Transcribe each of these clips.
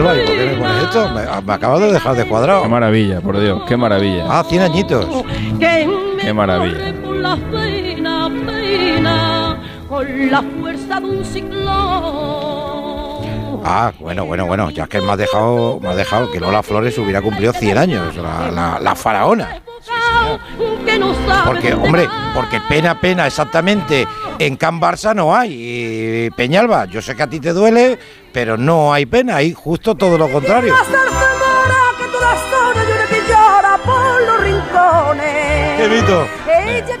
Peñalba, ¿y por qué me pones esto? Me, me acabas de dejar de cuadrado. Qué maravilla, por Dios, qué maravilla. Ah, 100 añitos. Qué maravilla. Con la pena, pena, con la fuerza de un ciclón. Ah, bueno, bueno, bueno, ya que me has dejado, me has dejado que Lola Flores hubiera cumplido 100 años, la, la- la faraona. Porque, hombre, porque pena, pena, exactamente, en Can Barça no hay. Y Peñalba, yo sé que a ti te duele, pero no hay pena, hay justo todo lo contrario. ¡Qué mito!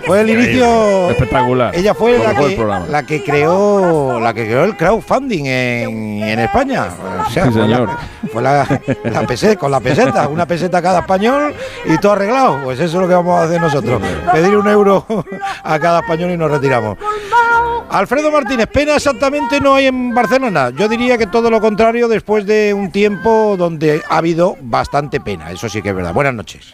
Fue el inicio. Espectacular. Ella fue la que, programa. la que creó la que creó el crowdfunding en, en España. O sea, Sí, fue la-. Fue la, la pese- con la peseta, una peseta cada español y todo arreglado. Pues eso es lo que vamos a hacer nosotros. Pedir un euro a cada español y nos retiramos. Alfredo Martínez, pena exactamente no hay en Barcelona. Yo diría que todo lo contrario después de un tiempo donde ha habido bastante pena. Eso sí que es verdad. Buenas noches.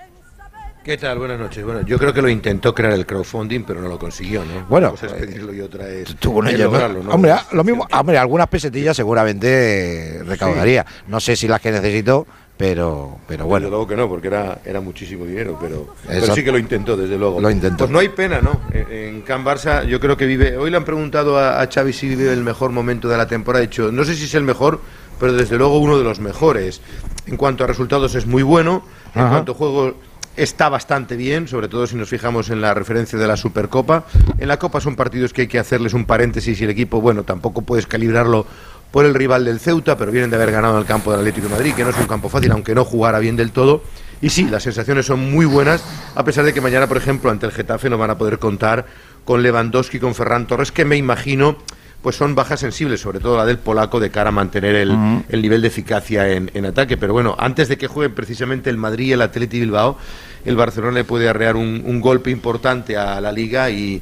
¿Qué tal? Buenas noches. Bueno, yo creo que lo intentó crear el crowdfunding, pero no lo consiguió, ¿no? Bueno, Una cosa es pedirlo y otra es, ella, ¿no? lograrlo, ¿no? Hombre, ah, lo mismo, hombre, algunas pesetillas seguramente recaudaría. No sé si las que necesito, pero, pero Desde bueno. luego que no, porque era, era muchísimo dinero, pero, pero sí que lo intentó, desde luego. Lo intentó. Pues no hay pena, ¿no? En, en Can Barça yo creo que vive... Hoy le han preguntado a, a Xavi si vive el mejor momento de la temporada. Ha dicho, no sé si es el mejor, pero desde luego uno de los mejores. En cuanto a resultados es muy bueno, en Ajá. cuanto a juego está bastante bien, sobre todo si nos fijamos en la referencia de la Supercopa. En la Copa son partidos que hay que hacerles un paréntesis y el equipo, bueno, tampoco puedes calibrarlo por el rival del Ceuta, pero vienen de haber ganado en el campo del Atlético de Madrid, que no es un campo fácil, aunque no jugara bien del todo. Y sí, las sensaciones son muy buenas, a pesar de que mañana, por ejemplo, ante el Getafe no van a poder contar con Lewandowski, con Ferran Torres, que me imagino pues son bajas sensibles, sobre todo la del polaco, de cara a mantener el, el nivel de eficacia en, en ataque. Pero bueno, antes de que jueguen precisamente el Madrid y el Atleti Bilbao, el Barcelona le puede arrear un, un golpe importante a la liga y,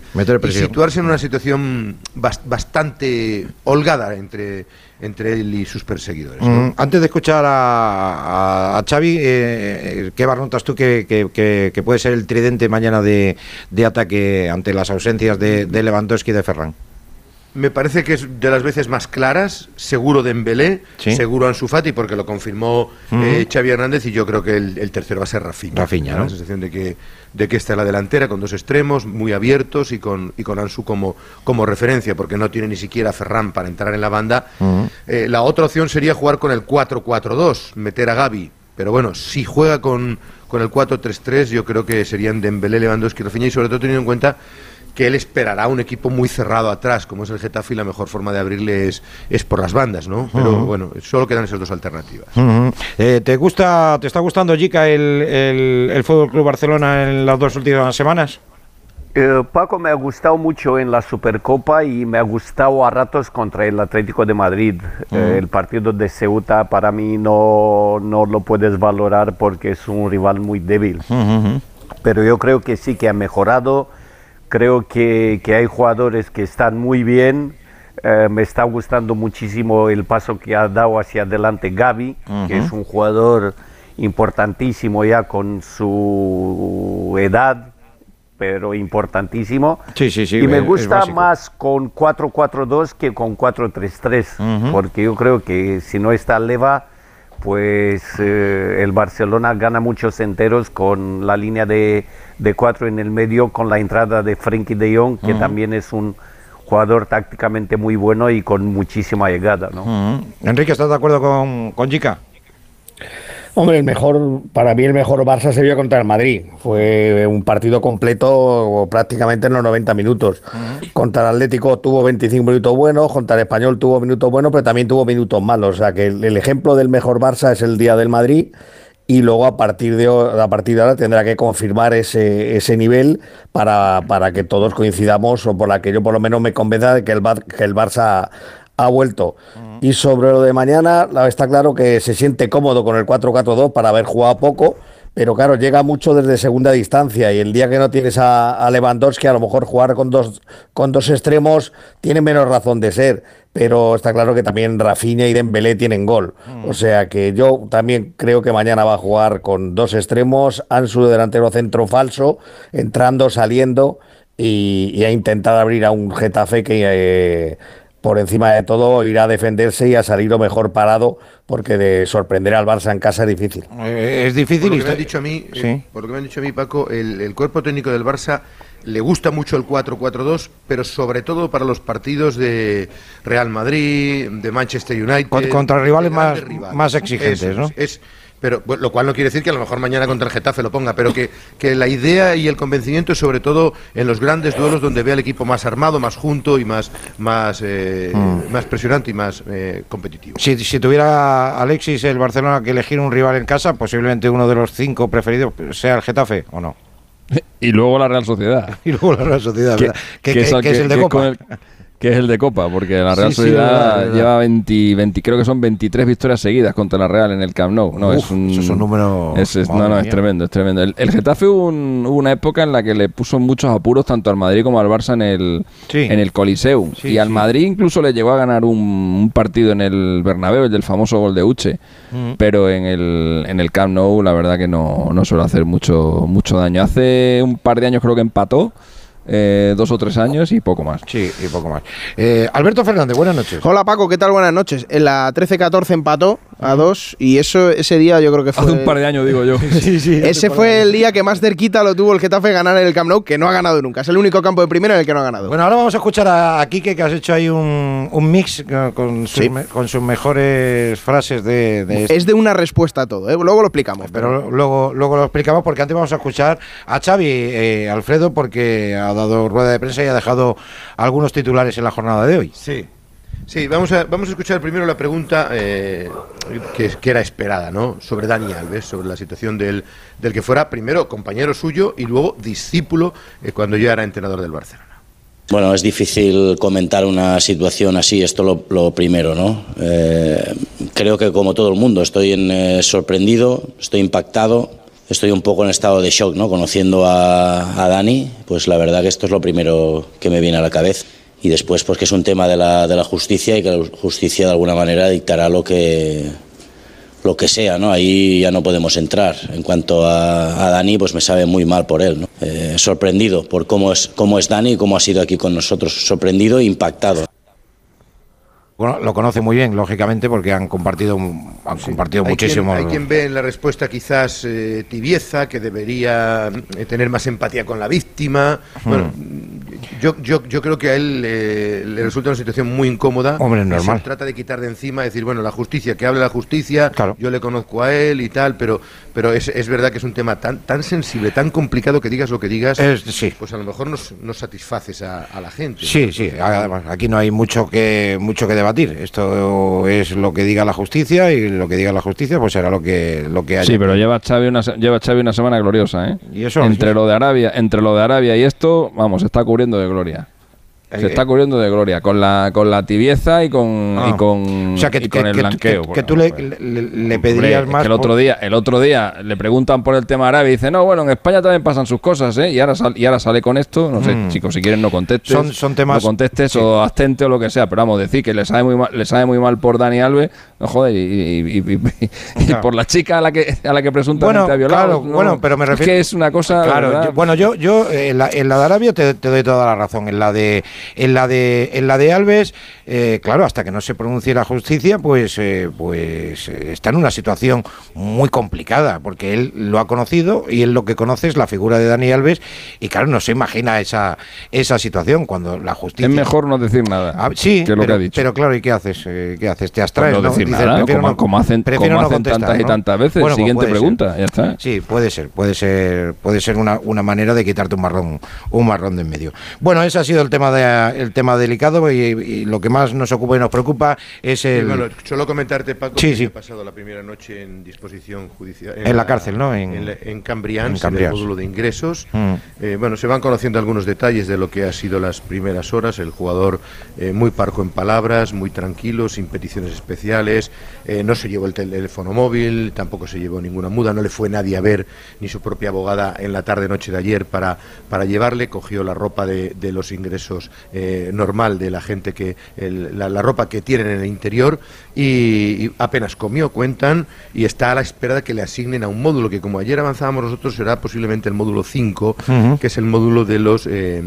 situarse en una situación bas- bastante holgada entre, entre él y sus perseguidores. ¿no? Mm, Antes de escuchar a, a- a Xavi, eh, ¿qué barnotas tú que, que- que- que puede ser el tridente mañana de, de ataque ante las ausencias de, de Lewandowski y de Ferran? Me parece que es de las veces más claras, seguro Dembélé, Sí. seguro Ansu Fati, porque lo confirmó eh, Xavi Hernández y yo creo que el, el tercero va a ser Rafinha. Rafinha, ¿no? La sensación de que, de que está en la delantera con dos extremos muy abiertos y con, y con Ansu como, como referencia, porque no tiene ni siquiera Ferran para entrar en la banda. Eh, la otra opción sería jugar con el 4-4-2, meter a Gaby. Pero bueno, si juega con, con el 4-3-3, yo creo que serían Dembélé, Lewandowski Rafinha, y sobre todo teniendo en cuenta que él esperará un equipo muy cerrado atrás, como es el Getafe, y la mejor forma de abrirle es, es por las bandas, ¿no? Pero bueno, solo quedan esas dos alternativas. Ujú. Eh, ¿Te gusta, te está gustando, Jica, el, el, el Fútbol Club Barcelona en las dos últimas semanas? Eh, Paco me ha gustado mucho en la Supercopa y me ha gustado a ratos contra el Atlético de Madrid. Eh, el partido de Ceuta para mí no, no lo puedes valorar porque es un rival muy débil. Pero yo creo que sí que ha mejorado. Creo que, que hay jugadores que están muy bien. Eh, me está gustando muchísimo el paso que ha dado hacia adelante Gaby, que es un jugador importantísimo ya con su edad, pero importantísimo. Sí, sí, sí, Y me es- gusta más con 4-4-2 que con 4-3-3, porque yo creo que si no está Leva, pues eh, el Barcelona gana muchos enteros con la línea de, de cuatro en el medio, con la entrada de Frenkie de Jong, que también es un jugador tácticamente muy bueno y con muchísima llegada. ¿no? Enrique, ¿estás de acuerdo con, con Jica? Hombre, el mejor, para mí el mejor Barça se vio contra el Madrid. Fue un partido completo prácticamente en los 90 minutos. Contra el Atlético tuvo 25 minutos buenos, contra el Español tuvo minutos buenos, pero también tuvo minutos malos. O sea que el, el ejemplo del mejor Barça es el día del Madrid y luego a partir de, a partir de ahora tendrá que confirmar ese, ese nivel para, para que todos coincidamos o por la que yo por lo menos me convenza de que el, Bar- que el Barça ha vuelto. Y sobre lo de mañana, está claro que se siente cómodo con el 4-4-2 para haber jugado poco, pero claro, llega mucho desde segunda distancia y el día que no tienes a, a Lewandowski, a lo mejor jugar con dos, con dos extremos tiene menos razón de ser, pero está claro que también Rafinha y Dembélé tienen gol. O sea que yo también creo que mañana va a jugar con dos extremos, Ansu de delantero centro falso, entrando, saliendo y, y a intentar abrir a un Getafe que... eh, por encima de todo ir a defenderse y a salir lo mejor parado, porque de sorprender al Barça en casa es difícil. Eh, es difícil. Por lo que me han dicho a mí, Sí. eh, por lo que me han dicho a mí, Paco, el, el cuerpo técnico del Barça le gusta mucho el 4-4-2, pero sobre todo para los partidos de Real Madrid, de Manchester United. Con- contra rivales más- grandes rivales. más exigentes, es, ¿no? es- pero bueno, lo cual no quiere decir que a lo mejor mañana contra el Getafe lo ponga, pero que, que la idea y el convencimiento es sobre todo en los grandes duelos donde ve al equipo más armado, más junto y más más eh, Mm. más presionante y más eh, competitivo. Si, si tuviera Alexis el Barcelona que elegir un rival en casa, posiblemente uno de los cinco preferidos sea el Getafe, ¿o no? Y luego la Real Sociedad. Y luego la Real Sociedad, que, ¿verdad? Que, que que- es el que es el de que Copa. que es el de Copa, porque la Real Sí, Sociedad lleva 20, 20, creo que son 23 victorias seguidas contra la Real en el Camp Nou. No, Uf, es un, eso es un número- es- es- no, no, es tremendo, es tremendo. El, el Getafe hubo, un- hubo una época en la que le puso muchos apuros tanto al Madrid como al Barça en el, Sí. en el Coliseum. Y al. Madrid incluso le llegó a ganar un, un partido en el Bernabéu, el del famoso gol de Uche. Pero en el, en el Camp Nou la verdad que no, no suele hacer mucho, mucho daño. Hace un par de años creo que empató. Eh, dos o tres años y poco más. Sí, y poco más. Eh, Alberto Fernández, buenas noches. Hola Paco, ¿qué tal? Buenas noches. En la 13-14 empató a 2 y eso ese día yo creo que fue... Hace un par de años, digo yo. Sí, sí. Ese fue el día que más cerquita lo tuvo el Getafe ganar en el Camp Nou, que no ha ganado nunca. Es el único campo de primera en el que no ha ganado. Bueno, ahora vamos a escuchar a, a Quique, que has hecho ahí un, un mix con, con sus, Sí. me- con sus mejores frases de, de este. es de una respuesta a todo, ¿eh? luego lo explicamos. Pero luego, luego lo explicamos porque antes vamos a escuchar a Xavi eh, Alfredo porque ha dado rueda de prensa y ha dejado algunos titulares en la jornada de hoy. Sí. Sí, vamos a, vamos a escuchar primero la pregunta eh, que, que era esperada, ¿no? Sobre Dani Alves, sobre la situación del, del que fuera primero compañero suyo y luego discípulo eh, cuando ya era entrenador del Barcelona. Bueno, es difícil comentar una situación así, esto lo, lo primero, ¿no? Eh, creo que como todo el mundo estoy en, eh, sorprendido, estoy impactado, estoy un poco en estado de shock, ¿no? Conociendo a, Dani, pues la verdad que esto es lo primero que me viene a la cabeza. Y después, pues que es un tema de la, de la justicia y que la justicia de alguna manera dictará lo que, lo que sea, ¿no? Ahí ya no podemos entrar. En cuanto a, a Dani, pues me sabe muy mal por él, ¿no? Eh, sorprendido por cómo es, cómo es Dani y cómo ha sido aquí con nosotros. Sorprendido e impactado. Bueno, lo conoce muy bien, lógicamente, porque han compartido, han compartido Hay muchísimo. Quien, hay quien ve en la respuesta quizás eh, tibieza, que debería eh, tener más empatía con la víctima. Bueno, yo, yo, yo creo que a él eh, le resulta una situación muy incómoda. Hombre, normal. Se trata de quitar de encima, decir, bueno, la justicia, que hable la justicia, Claro. yo le conozco a él y tal, pero, pero es, es verdad que es un tema tan, tan sensible, tan complicado que digas lo que digas, Es- sí. pues a lo mejor nos, nos satisfaces a, a la gente. Sí, sí, además, aquí no hay mucho que mucho que debatir. Esto es lo que diga la justicia y lo que diga la justicia pues será lo que lo que haya. Sí, pero lleva Xavi una, lleva Xavi una semana gloriosa, ¿eh? Y eso, entre sí. lo de Arabia, entre lo de Arabia y esto, vamos, está cubriendo de gloria. Se está cubriendo de gloria con la con la tibieza y con Ah. y con, o sea, que, y con que- el que- blanqueo. que- tú le, ejemplo. le- le- le Hombre, pedirías es más. que el otro día, el otro día le preguntan por el tema Arabia y dice, no, bueno, en España también pasan sus cosas, ¿eh? Y ahora, sal- y ahora sale con esto, no sé, Mm. chicos, si quieren no contestes, Son- son temas- no contestes sí. o abstente o lo que sea, pero vamos, decir que le sabe muy mal, le sabe muy mal por Dani Alves, no joder, y, Claro. por la chica a la que a la que presuntamente Bueno, ha violado. claro, no, bueno, pero me es refiero- que es una cosa, Claro, bueno, yo, yo eh, en, la, en la de Arabia te, te doy toda la razón. En la de, en la de, en la de Alves, eh, claro, hasta que no se pronuncie la justicia, pues, eh, pues eh, está en una situación muy complicada, porque él lo ha conocido y él lo que conoce es la figura de Dani Alves y claro, no se imagina esa, esa situación cuando la justicia. es mejor no decir nada. Ah, sí, que lo pero, que ha dicho. pero claro, ¿y qué haces? Eh, ¿Qué haces? Te Pues abstraes, no ¿no? decir nada, como, no- como hacen, como no hacen tantas y tantas veces. Bueno, pues Siguiente puede ser. pregunta, ya está. Sí, puede ser, puede ser, puede ser una, una manera de quitarte un marrón, un marrón de en medio. Bueno, ese ha sido el tema de, el tema delicado y, y lo que más nos ocupa y nos preocupa es el bueno, solo comentarte, Paco, Sí, que sí. he pasado la primera noche en disposición judicial. En la cárcel, ¿no? En- En, la- en en en, el módulo de ingresos. Mm. Eh, bueno, se van conociendo algunos detalles de lo que ha sido las primeras horas. El jugador eh, muy parco en palabras, muy tranquilo, sin peticiones especiales. eh, no se llevó el teléfono móvil, tampoco se llevó ninguna muda. No le fue nadie a ver, ni su propia abogada en la tarde-noche de ayer para, para llevarle. Cogió la ropa de, de los ingresos eh, normal de la gente que. el- la, la ropa que tienen en el interior y, y apenas comió, cuentan, y está a la espera de que le asignen a un módulo que, como ayer avanzábamos nosotros, será posiblemente el módulo 5, Ujú. que es el módulo de los eh,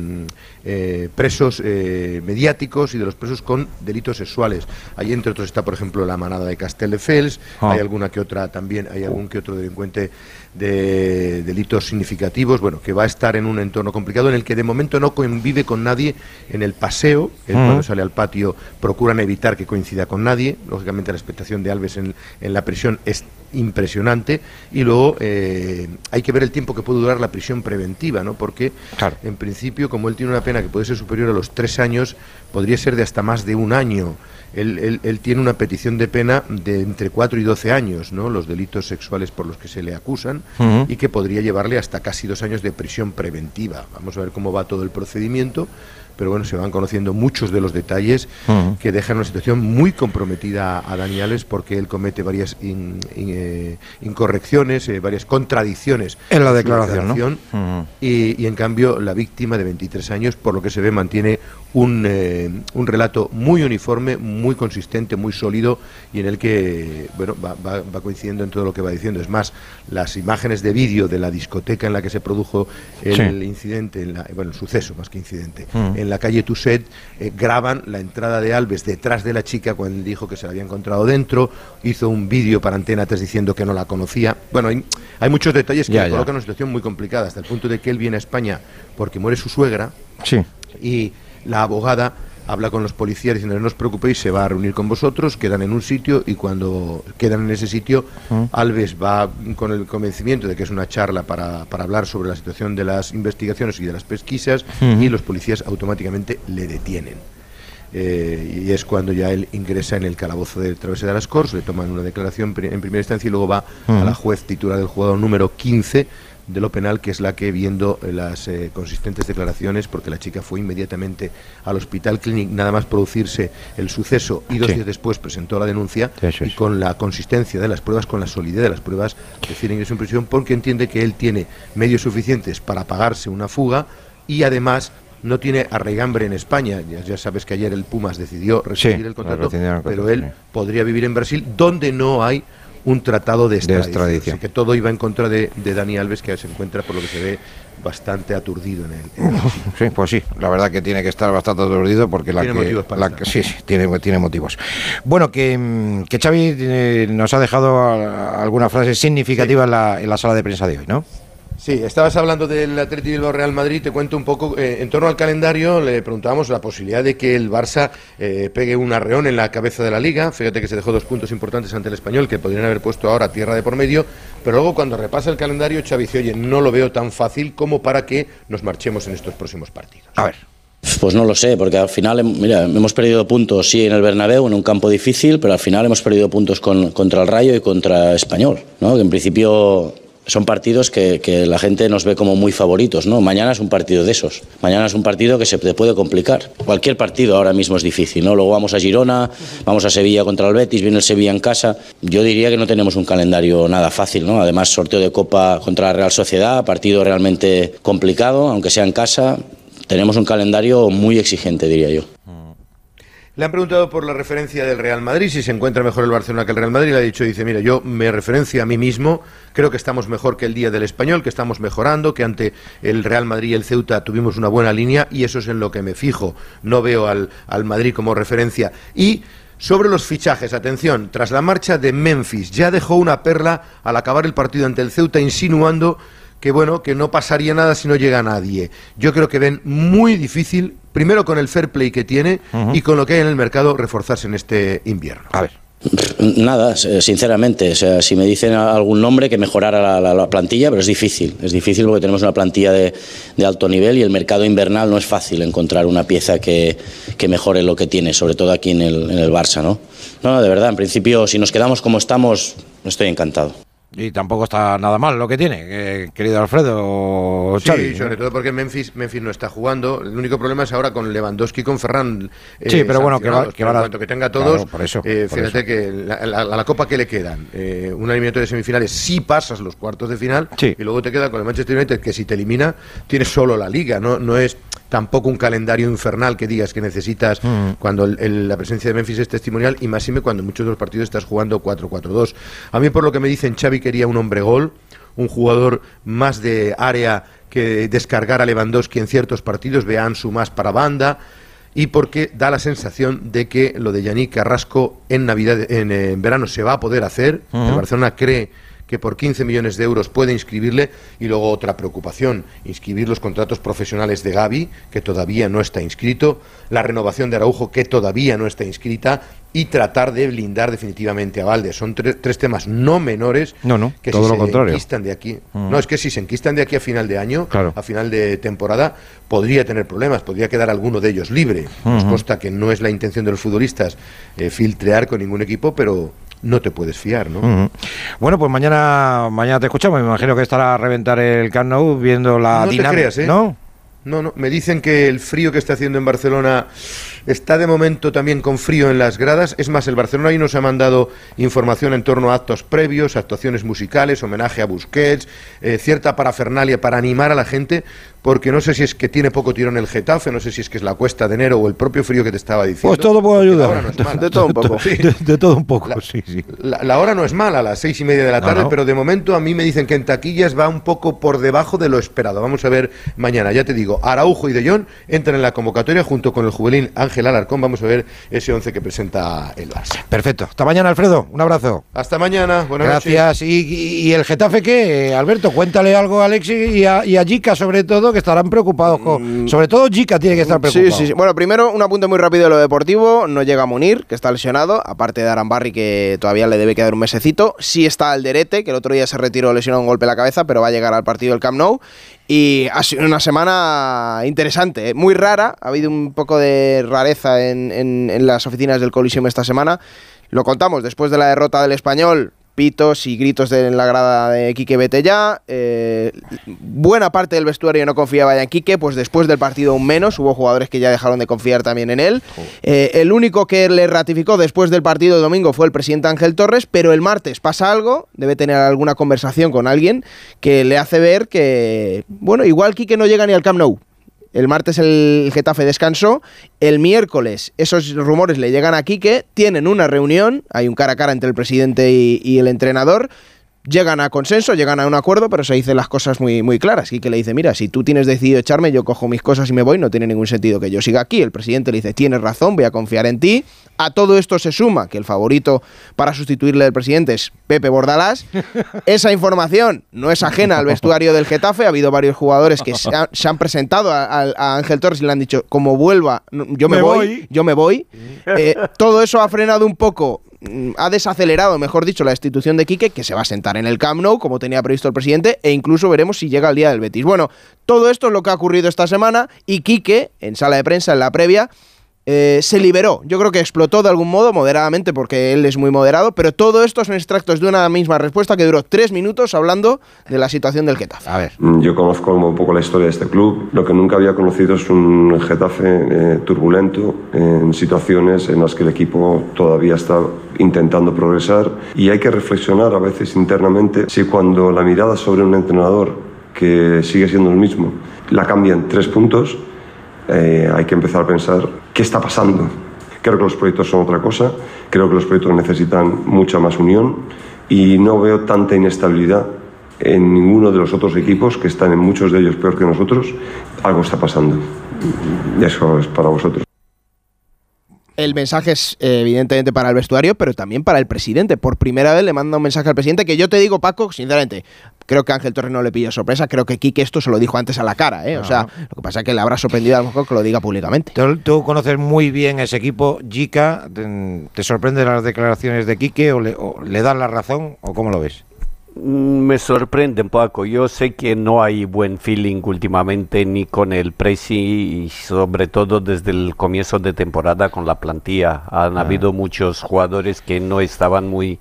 eh, presos mediáticos y de los presos con delitos sexuales. Ahí entre otros está, por ejemplo, la manada de Castelldefels, Ah. hay alguna que otra también, hay algún que otro delincuente de delitos significativos, bueno, que va a estar en un entorno complicado en el que de momento no convive con nadie en el paseo, él cuando sale al patio procuran evitar que coincida con nadie, lógicamente la expectación de Alves en, en la prisión es impresionante y luego eh, hay que ver el tiempo que puede durar la prisión preventiva, ¿no? Porque Claro. en principio, como él tiene una pena que puede ser superior a los tres años, podría ser de hasta más de un año. Él, él- él tiene una petición de pena de entre 4 y 12 años, ¿no? Los delitos sexuales por los que se le acusan y que podría llevarle hasta casi dos años de prisión preventiva. Vamos a ver cómo va todo el procedimiento, pero bueno, se van conociendo muchos de los detalles Ujú. que dejan una situación muy comprometida a Daniales porque él comete varias in- in- eh, incorrecciones, eh, varias contradicciones En la declaración, Ujú. y, y en cambio la víctima de 23 años, por lo que se ve, mantiene un, eh, un relato muy uniforme, muy consistente, muy sólido y en el que bueno va, va- va coincidiendo en todo lo que va diciendo. Es más, las imágenes de vídeo de la discoteca en la que se produjo el Sí. incidente, en la- bueno, el suceso más que incidente, Mm. en la calle Tusset, eh, graban la entrada de Alves detrás de la chica cuando él dijo que se la había encontrado dentro, hizo un vídeo para Antena 3 diciendo que no la conocía. Bueno, hay, hay muchos detalles que Ya, le ya. colocan una situación muy complicada, hasta el punto de que él viene a España porque muere su suegra Sí. y la abogada habla con los policías diciendo no os preocupéis, se va a reunir con vosotros, quedan en un sitio y cuando quedan en ese sitio, Alves va con el convencimiento de que es una charla para, para hablar sobre la situación de las investigaciones y de las pesquisas y los policías automáticamente le detienen. Eh, y es cuando ya él ingresa en el calabozo de Travese de las Corts, le toman una declaración en primera instancia y luego va a la juez titular del juzgado número 15 de lo penal, que es la que viendo eh, las eh, consistentes declaraciones, porque la chica fue inmediatamente al hospital clinic, nada más producirse el suceso y dos Sí. días después presentó la denuncia y con la consistencia de las pruebas, con la solidez de las pruebas, decide ingreso en prisión porque entiende que él tiene medios suficientes para pagarse una fuga y además no tiene arraigambre en España. Ya, ya sabes que ayer el Pumas decidió rescindir el contrato, el pero él podría vivir en Brasil donde no hay un tratado de extradición. extradición. Así que todo iba en contra de, de Dani Alves, que se encuentra, por lo que se ve, bastante aturdido en él. Sí, pues sí, la verdad que tiene que estar bastante aturdido porque la Tiene que, motivos para la que- sí, sí, tiene, tiene motivos. Bueno, que, mm, que Xavi eh, nos ha dejado alguna frase significativa en, la, en la sala de prensa de hoy, ¿no? Sí, estabas hablando del Atlético Bilbao Real Madrid, te cuento un poco, eh, en torno al calendario le preguntábamos la posibilidad de que el Barça eh, pegue un arreón en la cabeza de la liga, fíjate que se dejó dos puntos importantes ante el español que podrían haber puesto ahora tierra de por medio, pero luego cuando repasa el calendario Xavi oye, no lo veo tan fácil como para que nos marchemos en estos próximos partidos. A ver. Pues no lo sé, porque al final, em- mira, hemos perdido puntos, sí, en el Bernabéu, en un campo difícil, pero al final hemos perdido puntos con- contra el Rayo y contra Español, ¿no? Que en principio son partidos que, la gente nos ve como muy favoritos, ¿no? Mañana es un partido de esos. Mañana es un partido que se te puede complicar. Cualquier partido ahora mismo es difícil, ¿no? Luego vamos a Girona, vamos a Sevilla contra el Betis, viene el Sevilla en casa. Yo diría que no tenemos un calendario nada fácil, ¿no? Además, sorteo de Copa contra la Real Sociedad, partido realmente complicado, aunque sea en casa. Tenemos un calendario muy exigente, diría yo. Le han preguntado por la referencia del Real Madrid, si se encuentra mejor el Barcelona que el Real Madrid. Le ha dicho, dice, mira, yo me referencio a mí mismo, creo que estamos mejor que el día del español, que estamos mejorando, que ante el Real Madrid y el Ceuta tuvimos una buena línea y eso es en lo que me fijo. No veo al, al Madrid como referencia. Y sobre los fichajes, atención, tras la marcha de Memphis, ya dejó una perla al acabar el partido ante el Ceuta, insinuando que bueno, que no pasaría nada si no llega nadie. Yo creo que ven muy difícil, primero con el fair play que tiene y con lo que hay en el mercado, reforzarse en este invierno. A ver. Nada, eh, sinceramente, o sea, si me dicen algún nombre que mejorara la, la- la plantilla, pero es difícil, es difícil porque tenemos una plantilla de, de alto nivel y el mercado invernal no es fácil encontrar una pieza que, que mejore lo que tiene, sobre todo aquí en el, en el Barça, ¿no? No, no, de verdad, en principio, si nos quedamos como estamos, estoy encantado. Y tampoco está nada mal lo que tiene, eh, querido Alfredo Xavi. Sí, sobre todo porque Memphis, Memphis no está jugando. El único problema es ahora con Lewandowski y con Ferran. eh, Sí, pero bueno, que va- que Pero van a- en cuanto que tenga Claro, todos, por eso, eh, por fíjate eso. que la, la- la copa que le quedan, eh, una eliminatoria de semifinales, si pasas los cuartos de final, Sí. y luego te queda con el Manchester United, que si te elimina, tienes solo la liga, no, no es tampoco un calendario infernal que digas que necesitas Mm. cuando el- el- la presencia de Memphis es testimonial y máxime cuando en muchos de los partidos estás jugando 4-4-2. A mí por lo que me dicen Xavi quería un hombre gol, un jugador más de área que descargar a Lewandowski en ciertos partidos, ve a Ansu más para banda y porque da la sensación de que lo de Yannick Carrasco en Navidad, en, eh, en verano se va a poder hacer. El Barcelona cree que por 15 millones de euros puede inscribirle y luego otra preocupación, inscribir los contratos profesionales de Gaby, que todavía no está inscrito, la renovación de Araujo, que todavía no está inscrita, y tratar de blindar definitivamente a Valde. Son tre- tres temas no menores No, no, que todo si lo se contrario. enquistan de aquí. Mm. No, es que si se enquistan de aquí a final de año, Claro. a final de temporada, podría tener problemas, podría quedar alguno de ellos libre. Nos consta que no es la intención de los futbolistas eh, filtrear con ningún equipo, pero no te puedes fiar, ¿no? Bueno, pues mañana mañana te escuchamos. Me imagino que estará a reventar el Camp Nou viendo la No te dinámica. creas, ¿eh? ¿No? No, no, me dicen que el frío que está haciendo en Barcelona está de momento también con frío en las gradas. Es más, el Barcelona ahí nos ha mandado información en torno a actos previos, actuaciones musicales, homenaje a Busquets, eh, cierta parafernalia para animar a la gente, porque no sé si es que tiene poco tirón el Getafe, no sé si es que es la cuesta de enero o el propio frío que te estaba diciendo. Pues todo puede la ayudar. no. De todo un poco. Sí. De, de todo un poco, sí, sí. La, la hora no es mala, a las seis y media de la No, tarde, no. pero de momento a mí me dicen que en taquillas va un poco por debajo de lo esperado. Vamos a ver mañana, ya te digo, Araujo y De Jong entran en la convocatoria junto con el juvenil Ángel Alarcón. Vamos a ver ese once que presenta el Barça. Perfecto. Hasta mañana, Alfredo. Un abrazo. Hasta mañana, buenas noches. Gracias. ¿Y, y- y el Getafe qué? Alberto, cuéntale algo a Alexi y a, y a sobre todo, que estarán preocupados. con- sobre todo Jica tiene que estar Mm. Sí, preocupado. sí, sí. Bueno, primero un apunte muy rápido de lo deportivo. No llega Munir, que está lesionado, aparte de Arambarri, que todavía le debe quedar un mesecito. Sí está Alderete, que el otro día se retiró lesionado un golpe en la cabeza, pero va a llegar al partido del Camp Nou. Y ha sido una semana interesante, ¿eh? muy rara. Ha habido un poco de rareza en, en- en las oficinas del Coliseum esta semana. Lo contamos, después de la derrota del español, pitos y gritos de, en la grada de Quique Betella. Eh, buena parte del vestuario no confiaba ya en Quique, pues después del partido aún menos. Hubo jugadores que ya dejaron de confiar también en él. Eh, el único que le ratificó después del partido de domingo fue el presidente Ángel Torres, pero el martes pasa algo, debe tener alguna conversación con alguien que le hace ver que, bueno, igual Quique no llega ni al Camp Nou. El martes el Getafe descansó. El miércoles esos rumores le llegan a Quique. Tienen una reunión. Hay un cara a cara entre el presidente y, y el entrenador. Llegan a consenso, llegan a un acuerdo, pero se dicen las cosas muy, muy claras. Quique le dice, mira, si tú tienes decidido echarme, yo cojo mis cosas y me voy. No tiene ningún sentido que yo siga aquí. El presidente le dice, tienes razón, voy a confiar en ti. A todo esto se suma que el favorito para sustituirle al presidente es Pepe Bordalás. Esa información no es ajena al vestuario del Getafe. Ha habido varios jugadores que se han, se han presentado a, a- a Ángel Torres y le han dicho, como vuelva, yo me, Me voy, voy. yo me voy. Eh, todo eso ha frenado un poco, ha desacelerado, mejor dicho, la destitución de Quique, que se va a sentar en el Camp Nou, como tenía previsto el presidente, e incluso veremos si llega el día del Betis. Bueno, todo esto es lo que ha ocurrido esta semana y Quique, en sala de prensa, en la previa, eh, se liberó. Yo creo que explotó de algún modo, moderadamente, porque él es muy moderado, pero todo esto son extractos de una misma respuesta que duró tres minutos hablando de la situación del Getafe. A ver. Mm, Yo conozco un poco la historia de este club. Lo que nunca había conocido es un Getafe eh, turbulento en situaciones en las que el equipo todavía está intentando progresar y hay que reflexionar a veces internamente si cuando la mirada sobre un entrenador que sigue siendo el mismo la cambia en tres puntos, eh, hay que empezar a pensar qué está pasando. Creo que los proyectos son otra cosa, creo que los proyectos necesitan mucha más unión y no veo tanta inestabilidad en ninguno de los otros equipos que están en muchos de ellos peor que nosotros. Algo está pasando. Y eso es para vosotros. El mensaje es evidentemente para el vestuario, pero también para el presidente. Por primera vez le manda un mensaje al presidente que yo te digo, Paco, sinceramente, creo que Ángel Torres no le pilló sorpresa. Creo que Quique esto se lo dijo antes a la cara. ¿eh? O sea, lo que pasa es que le habrá sorprendido a lo mejor que lo diga públicamente. Tú, tú conoces muy bien ese equipo, Jica. ¿Te, sorprenden las declaraciones de Quique o le, o le dan la razón o cómo lo ves? Me sorprende un poco. Yo sé que no hay buen feeling últimamente ni con el Presi y sobre todo desde el comienzo de temporada con la plantilla. Han habido muchos jugadores que no estaban muy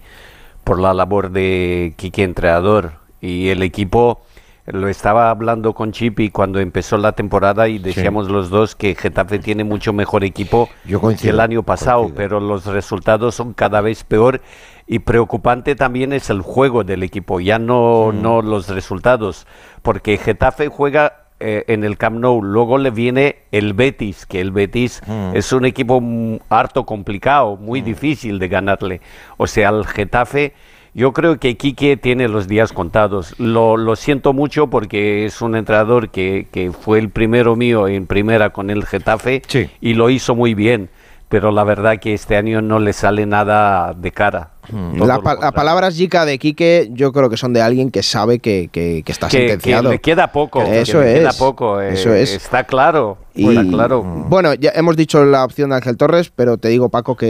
por la labor de Quique entrenador y el equipo lo estaba hablando con Chipi cuando empezó la temporada y decíamos los dos que Getafe tiene mucho mejor equipo Yo que coincido, el año pasado, coincido. pero los resultados son cada vez peor y preocupante también es el juego del equipo, ya no, no los resultados, porque Getafe juega eh, en el Camp Nou, luego le viene el Betis, que el Betis es un equipo mm, harto complicado, muy difícil de ganarle. O sea, al Getafe Yo creo que Quique tiene los días contados. Lo, lo siento mucho porque es un entrenador que, que fue el primero mío en primera con el Getafe Sí. y lo hizo muy bien. Pero la verdad que este año no le sale nada de cara. Todo La, lo pa- la palabras Jica de Quique yo creo que son de alguien que sabe que, que- que está que, que sentenciado. le queda poco. que Eso le queda es, poco. eh, eso es. Está claro. Y, está claro. Bueno, ya hemos dicho la opción de Ángel Torres, pero te digo, Paco, que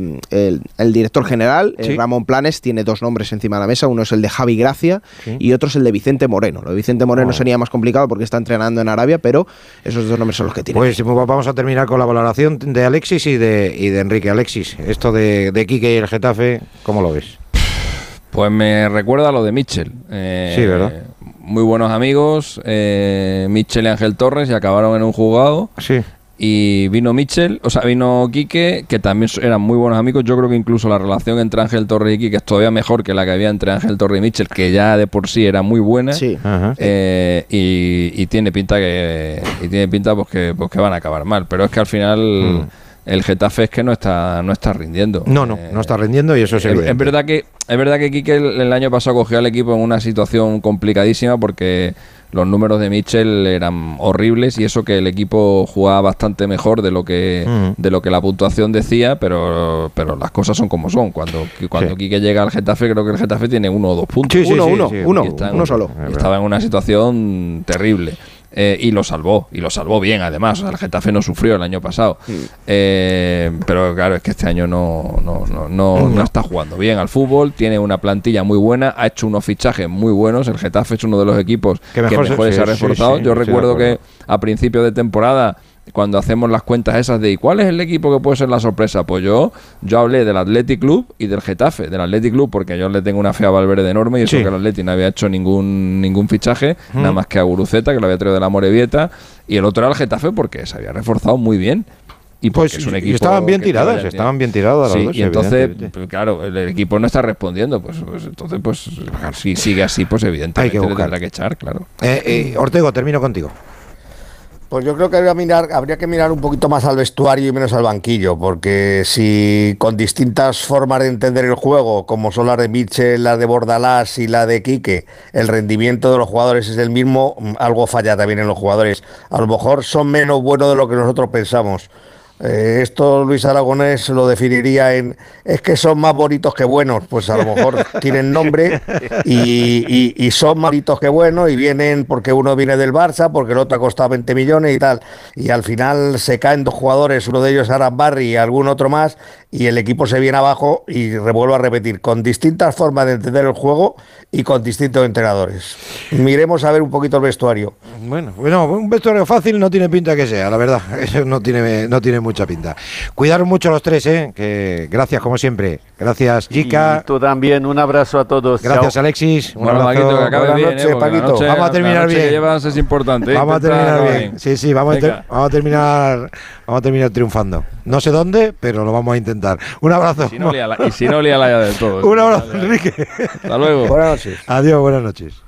eh, el, el director general, eh, Sí. Ramón Planes, tiene dos nombres encima de la mesa. Uno es el de Javi Gracia Sí. y otro es el de Vicente Moreno. Lo de Vicente Moreno Oh. sería más complicado porque está entrenando en Arabia, pero esos dos nombres son los que tiene. Pues vamos a terminar con la valoración de Alexis y de, y de Enrique. Alexis, esto de, de Quique y el Getafe, ¿cómo lo ves? Pues me recuerda a lo de Mitchell. Eh, Sí, ¿verdad? Muy buenos amigos, eh, Mitchell y Ángel Torres, y acabaron en un jugado. Sí. Y vino Mitchell, o sea, vino Quique, que también eran muy buenos amigos. Yo creo que incluso la relación entre Ángel Torres y Quique es todavía mejor que la que había entre Ángel Torres y Mitchell, que ya de por sí era muy buena. Sí. Ajá. Eh, y, y tiene pinta que y tiene pinta pues que, pues que van a acabar mal. Pero es que al final el Getafe es que no está no está rindiendo. No, no, Eh, no está rindiendo y eso es es, evidente. es verdad que es verdad que Quique el, el año pasado cogió al equipo en una situación complicadísima porque los números de Mitchell eran horribles y eso que el equipo jugaba bastante mejor de lo que Mm. de lo que la puntuación decía, pero pero las cosas son como son. Cuando cuando Sí. Quique llega al Getafe, creo que el Getafe tiene uno o dos puntos. Sí, sí, uno, uno, uno, uno solo. estaba en una situación terrible. Eh, y lo salvó, y lo salvó bien además. O sea, el Getafe no sufrió el año pasado. Eh, pero claro, es que este año no, no, no, no, no está jugando bien al fútbol. Tiene una plantilla muy buena, ha hecho unos fichajes muy buenos. El Getafe es uno de los equipos Que que mejor se- ha reforzado. sí, Yo recuerdo que a principio de temporada cuando hacemos las cuentas esas de ¿y cuál es el equipo que puede ser la sorpresa? Pues yo, yo hablé del Athletic Club y del Getafe. Del Athletic Club porque yo le tengo una fe a Valverde enorme y eso Sí. que el Athletic no había hecho ningún ningún fichaje, nada más que a Guruceta, que lo había traído de la Morevieta, y el otro era el Getafe porque se había reforzado muy bien. Y Pues es un y equipo estaban bien tiradas, estaban bien tiradas las Sí, dos, y entonces, pues, claro, el equipo no está respondiendo. Pues, pues entonces, pues si sigue así, pues evidentemente Hay que le tendrá que echar, claro. Eh, eh, Ortego, termino contigo. Pues yo creo que habría, mirar, habría que mirar un poquito más al vestuario y menos al banquillo, porque si con distintas formas de entender el juego, como son las de Mitchell, las de Bordalás y la de Quique, el rendimiento de los jugadores es el mismo, mm, algo falla también en los jugadores. A lo mejor son menos buenos de lo que nosotros pensamos. Eh, esto Luis Aragonés lo definiría en es que son más bonitos que buenos, pues a lo mejor tienen nombre y, y- y son más bonitos que buenos y vienen porque uno viene del Barça, porque el otro ha costado 20 millones y tal, y al final se caen dos jugadores, uno de ellos Aran Barry y algún otro más, y el equipo se viene abajo y revuelvo a repetir, con distintas formas de entender el juego y con distintos entrenadores. Miremos a ver un poquito el vestuario. Bueno, bueno, un vestuario fácil no tiene pinta que sea, la verdad. Eso no tiene, no tiene mucha pinta. Cuidaros mucho los tres, ¿eh? Que gracias, como siempre. Gracias, Chica. Y tú también, un abrazo a todos. Gracias, Chao. Alexis. Un Bueno, abrazo. Paquito, que acabe Buenas bien, noches, eh, la Paquito. noche- Vamos a la terminar noche que bien. llevas es importante. eh, Vamos a terminar bien. Sí, sí, vamos a, Venga. ter- vamos a terminar vamos a terminar triunfando. No sé dónde, pero lo vamos a intentar. Un abrazo. Si no, líala- y si no, ya del todo. Un abrazo, Vale, vale. Enrique. Hasta luego. Buenas noches. Adiós, buenas noches.